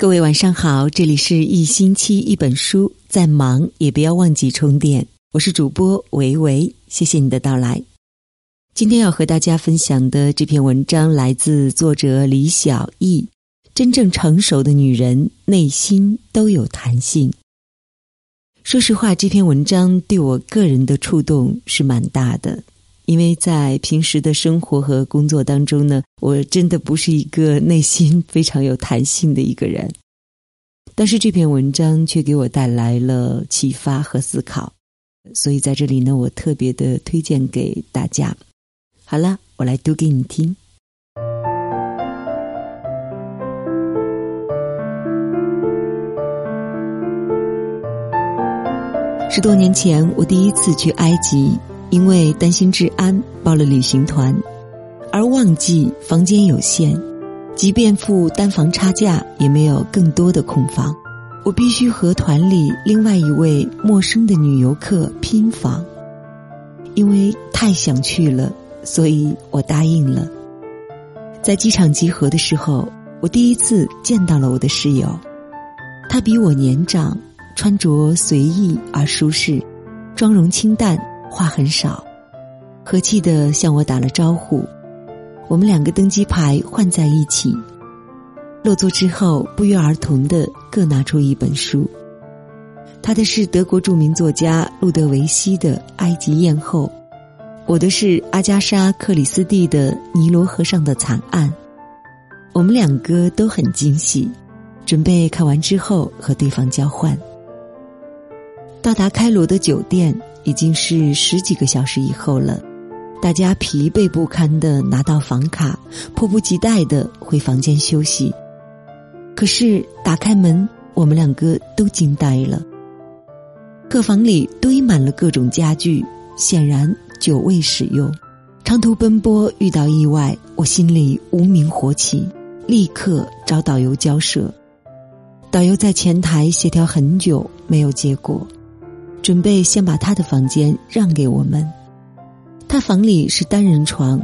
各位晚上好，这里是一星期一本书，再忙也不要忘记充电。我是主播维维，谢谢你的到来。今天要和大家分享的这篇文章来自作者李小艺。真正成熟的女人内心都有弹性。说实话，这篇文章对我个人的触动是蛮大的。因为在平时的生活和工作当中呢，我真的不是一个内心非常有弹性的一个人，但是这篇文章却给我带来了启发和思考，所以在这里呢，我特别的推荐给大家。好了，我来读给你听。十多年前，我第一次去埃及。因为担心治安，报了旅行团，而旺季房间有限，即便付单房差价，也没有更多的空房。我必须和团里另外一位陌生的女游客拼房，因为太想去了，所以我答应了。在机场集合的时候，我第一次见到了我的室友，她比我年长，穿着随意而舒适，妆容清淡。话很少，和气的向我打了招呼。我们两个登机牌换在一起，落座之后不约而同的各拿出一本书。他的是德国著名作家路德维希的《埃及艳后》，我的是阿加莎·克里斯蒂的《尼罗河上的惨案》。我们两个都很惊喜，准备看完之后和对方交换。到达开罗的酒店。已经是十几个小时以后了，大家疲惫不堪的拿到房卡，迫不及待的回房间休息。可是打开门，我们两个都惊呆了。客房里堆满了各种家具，显然久未使用。长途奔波遇到意外，我心里无名火起，立刻找导游交涉。导游在前台协调很久，没有结果。准备先把他的房间让给我们，他房里是单人床，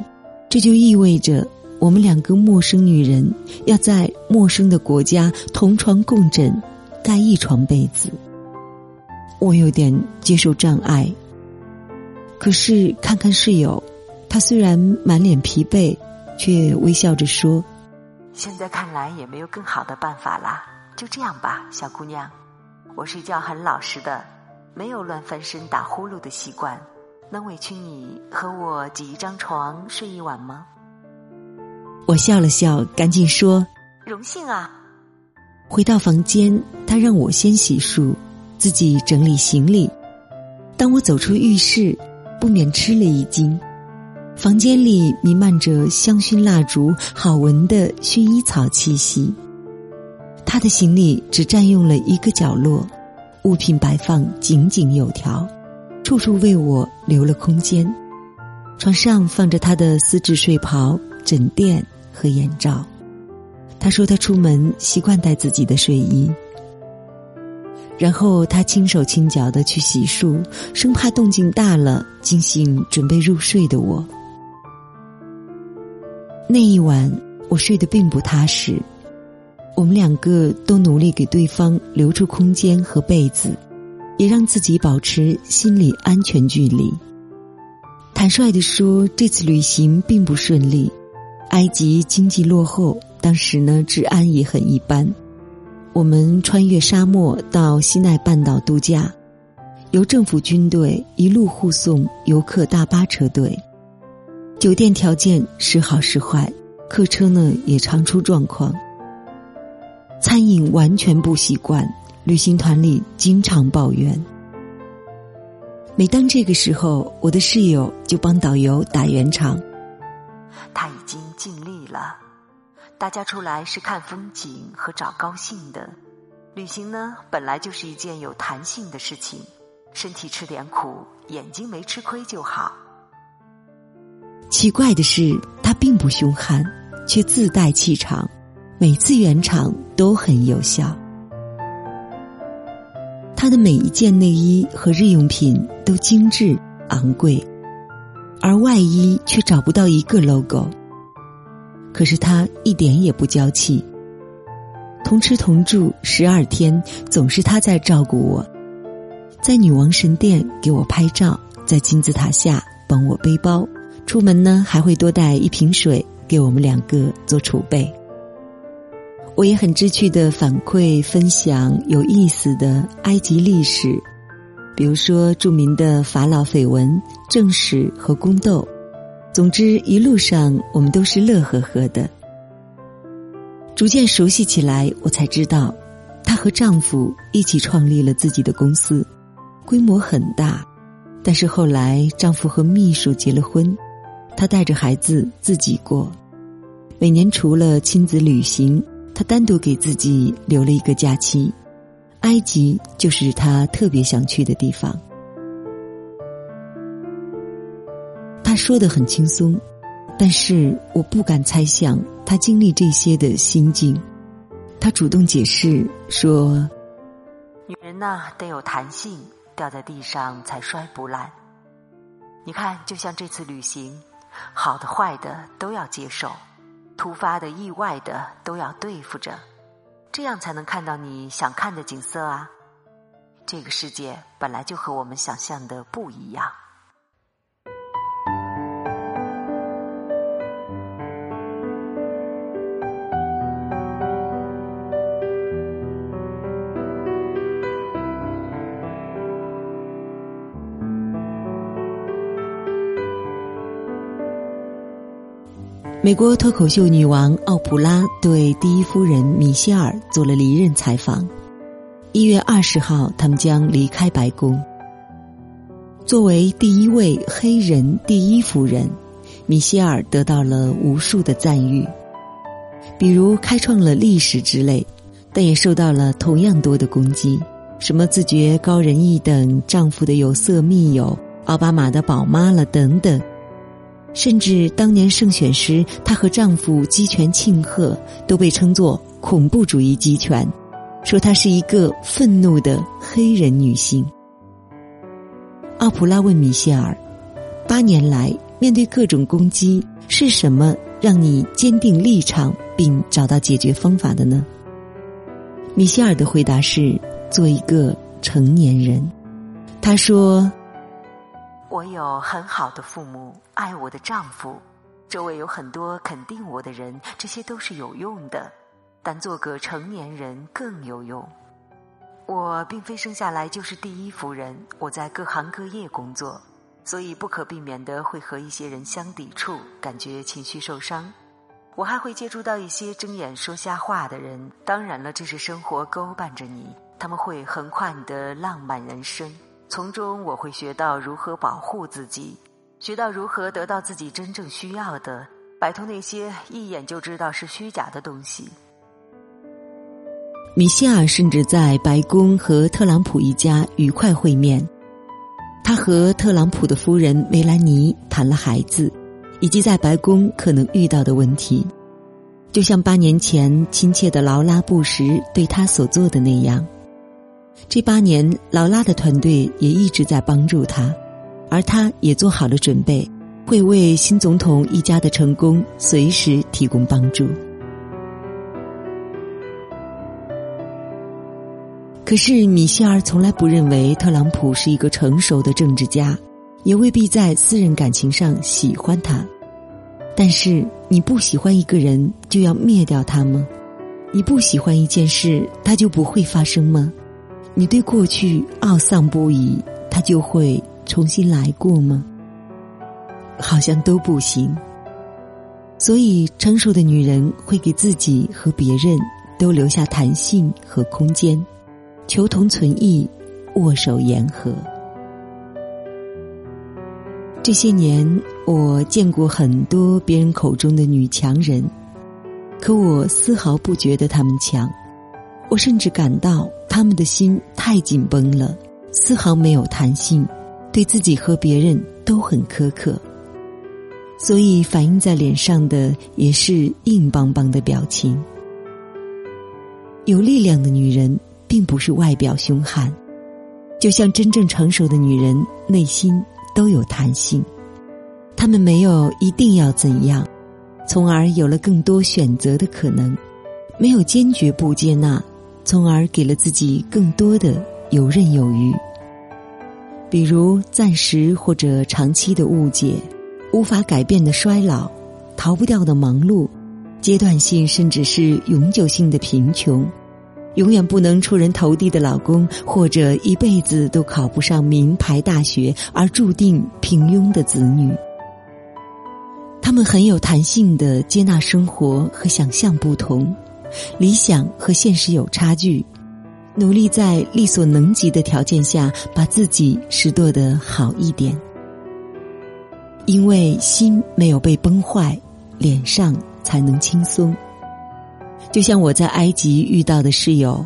这就意味着我们两个陌生女人要在陌生的国家同床共枕，盖一床被子。我有点接受障碍，可是看看室友，他虽然满脸疲惫，却微笑着说：“现在看来也没有更好的办法啦，就这样吧，小姑娘，我睡觉很老实的。”没有乱翻身打呼噜的习惯，能委屈你和我挤一张床睡一晚吗？我笑了笑，赶紧说：“荣幸啊！”回到房间，他让我先洗漱，自己整理行李。当我走出浴室，不免吃了一惊，房间里弥漫着香薰蜡烛、好闻的薰衣草气息。他的行李只占用了一个角落。物品摆放井井有条，处处为我留了空间。床上放着他的丝质睡袍、枕垫和眼罩。他说他出门习惯带自己的睡衣。然后他轻手轻脚的去洗漱，生怕动静大了惊醒准备入睡的我。那一晚我睡得并不踏实。我们两个都努力给对方留出空间和被子，也让自己保持心理安全距离。坦率地说，这次旅行并不顺利。埃及经济落后，当时呢治安也很一般。我们穿越沙漠到西奈半岛度假，由政府军队一路护送游客大巴车队。酒店条件时好时坏，客车呢也常出状况。餐饮完全不习惯，旅行团里经常抱怨。每当这个时候，我的室友就帮导游打圆场。他已经尽力了，大家出来是看风景和找高兴的。旅行呢，本来就是一件有弹性的事情，身体吃点苦，眼睛没吃亏就好。奇怪的是，他并不凶悍，却自带气场。每次圆场都很有效。他的每一件内衣和日用品都精致昂贵，而外衣却找不到一个 logo。可是他一点也不娇气。同吃同住十二天，总是他在照顾我，在女王神殿给我拍照，在金字塔下帮我背包，出门呢还会多带一瓶水给我们两个做储备。我也很知趣的反馈分享有意思的埃及历史，比如说著名的法老绯闻、正史和宫斗。总之，一路上我们都是乐呵呵的。逐渐熟悉起来，我才知道，她和丈夫一起创立了自己的公司，规模很大。但是后来，丈夫和秘书结了婚，她带着孩子自己过。每年除了亲子旅行，他单独给自己留了一个假期，埃及就是他特别想去的地方。他说的很轻松，但是我不敢猜想他经历这些的心境。他主动解释说：“女人呐，得有弹性，掉在地上才摔不烂。你看，就像这次旅行，好的坏的都要接受，突发的意外的都要对付着，这样才能看到你想看的景色啊。这个世界本来就和我们想象的不一样。”美国脱口秀女王奥普拉对第一夫人米歇尔做了离任采访。一月二十号，他们将离开白宫。作为第一位黑人第一夫人，米歇尔得到了无数的赞誉，比如开创了历史之类，但也受到了同样多的攻击，什么自觉高人一等、丈夫的有色密友、奥巴马的宝妈了等等。甚至当年胜选时，她和丈夫击拳庆贺，都被称作恐怖主义击拳，说她是一个愤怒的黑人女性。奥普拉问米歇尔：“八年来，面对各种攻击，是什么让你坚定立场并找到解决方法的呢？”米歇尔的回答是：“做一个成年人。”他说。我有很好的父母，爱我的丈夫，周围有很多肯定我的人，这些都是有用的。但做个成年人更有用。我并非生下来就是第一夫人，我在各行各业工作，所以不可避免的会和一些人相抵触，感觉情绪受伤。我还会接触到一些睁眼说瞎话的人。当然了，这是生活勾绊着你，他们会横跨你的浪漫人生。从中我会学到如何保护自己，学到如何得到自己真正需要的，摆脱那些一眼就知道是虚假的东西。米歇尔甚至在白宫和特朗普一家愉快会面，他和特朗普的夫人梅兰妮谈了孩子，以及在白宫可能遇到的问题，就像八年前亲切的劳拉·布什对他所做的那样。这八年，劳拉的团队也一直在帮助他，而他也做好了准备，会为新总统一家的成功随时提供帮助。可是，米歇尔从来不认为特朗普是一个成熟的政治家，也未必在私人感情上喜欢他。但是，你不喜欢一个人，就要灭掉他吗？你不喜欢一件事，它就不会发生吗？你对过去懊丧不已，他就会重新来过吗？好像都不行。所以，成熟的女人会给自己和别人都留下弹性和空间，求同存异，握手言和。这些年，我见过很多别人口中的女强人，可我丝毫不觉得她们强。我甚至感到他们的心太紧绷了，丝毫没有弹性，对自己和别人都很苛刻，所以反映在脸上的也是硬邦邦的表情。有力量的女人并不是外表凶悍，就像真正成熟的女人，内心都有弹性，她们没有一定要怎样，从而有了更多选择的可能。没有坚决不接纳，从而给了自己更多的游刃有余。比如暂时或者长期的误解，无法改变的衰老，逃不掉的忙碌，阶段性甚至是永久性的贫穷，永远不能出人头地的老公，或者一辈子都考不上名牌大学而注定平庸的子女。他们很有弹性的接纳生活和想象不同，理想和现实有差距。努力在力所能及的条件下，把自己拾掇得好一点。因为心没有被崩坏，脸上才能轻松。就像我在埃及遇到的室友，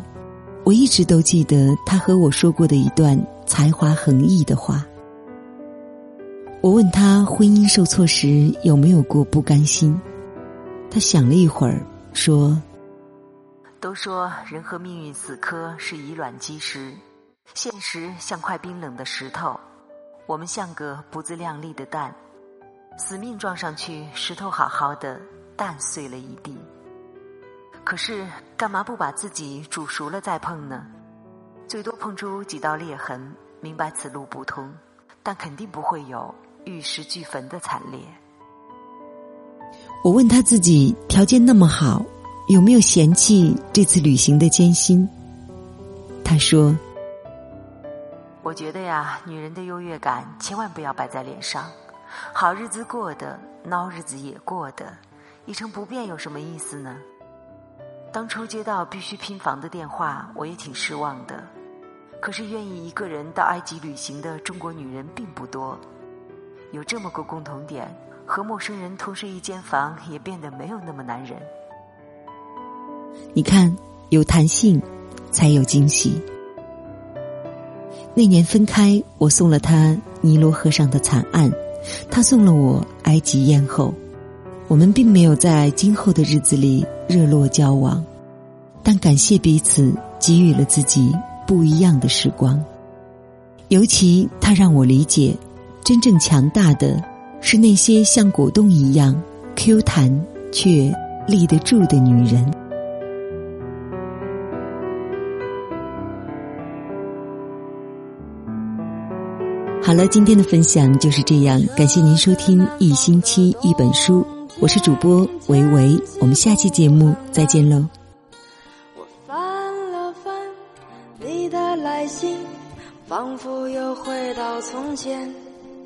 我一直都记得他和我说过的一段才华横溢的话。我问他婚姻受挫时有没有过不甘心，他想了一会儿，说。都说人和命运死磕是以卵击石，现实像块冰冷的石头，我们像个不自量力的蛋，死命撞上去，石头好好的，蛋碎了一地。可是干嘛不把自己煮熟了再碰呢？最多碰出几道裂痕，明白此路不通，但肯定不会有玉石俱焚的惨烈。我问他自己条件那么好。有没有嫌弃这次旅行的艰辛？他说：“我觉得呀，女人的优越感千万不要摆在脸上。好日子过的，孬日子也过的，一成不变有什么意思呢？当初接到必须拼房的电话，我也挺失望的。可是愿意一个人到埃及旅行的中国女人并不多。有这么个共同点，和陌生人同睡一间房，也变得没有那么难忍。”你看，有弹性，才有惊喜。那年分开，我送了他尼罗河上的惨案，他送了我埃及艳后。我们并没有在今后的日子里热络交往，但感谢彼此给予了自己不一样的时光。尤其他让我理解，真正强大的是那些像果冻一样 Q 弹却立得住的女人。好了，今天的分享就是这样。感谢您收听一星期一本书，我是主播维维，我们下期节目再见喽。我翻了翻你的来信，仿佛又回到从前。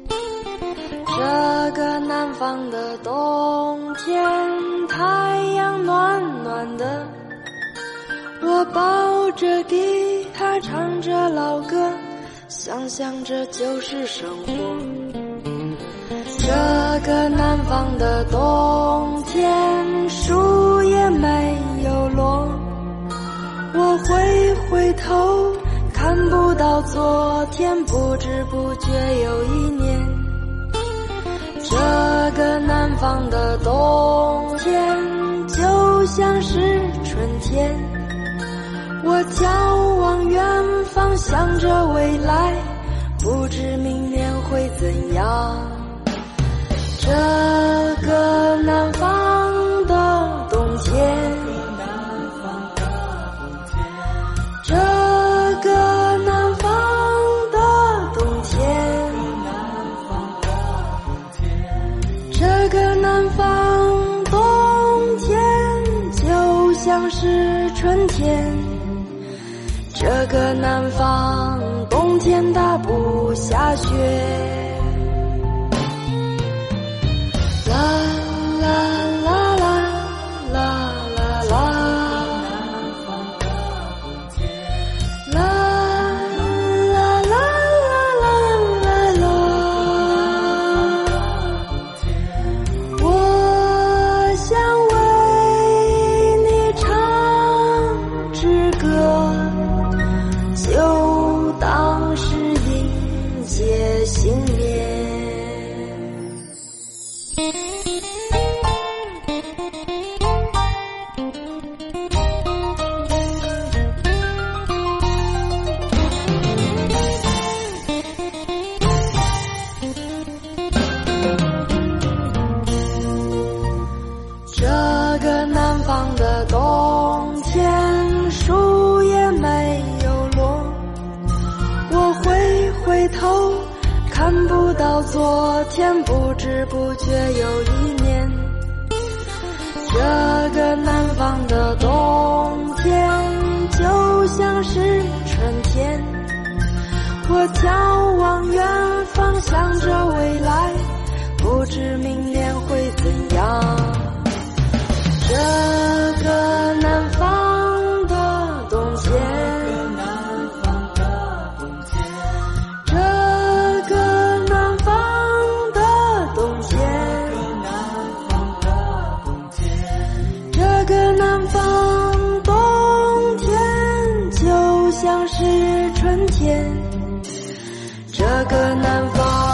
这个南方的冬天，太阳暖暖的，我抱着吉他唱着老歌。想想这就是生活。这个南方的冬天，树也没有落。我回回头，看不到昨天，不知不觉又一年。这个南方的冬天，就像是春天。我眺望远方，想着未来，不知明年会怎样。这个南方的冬天，这个南方的冬天，这个南方冬天，就像是春天。雪。眺望远方，想着未来，不知明年会怎样。这个南方的冬天，这个南方的冬天，这个南方冬天就像是春天。个南方。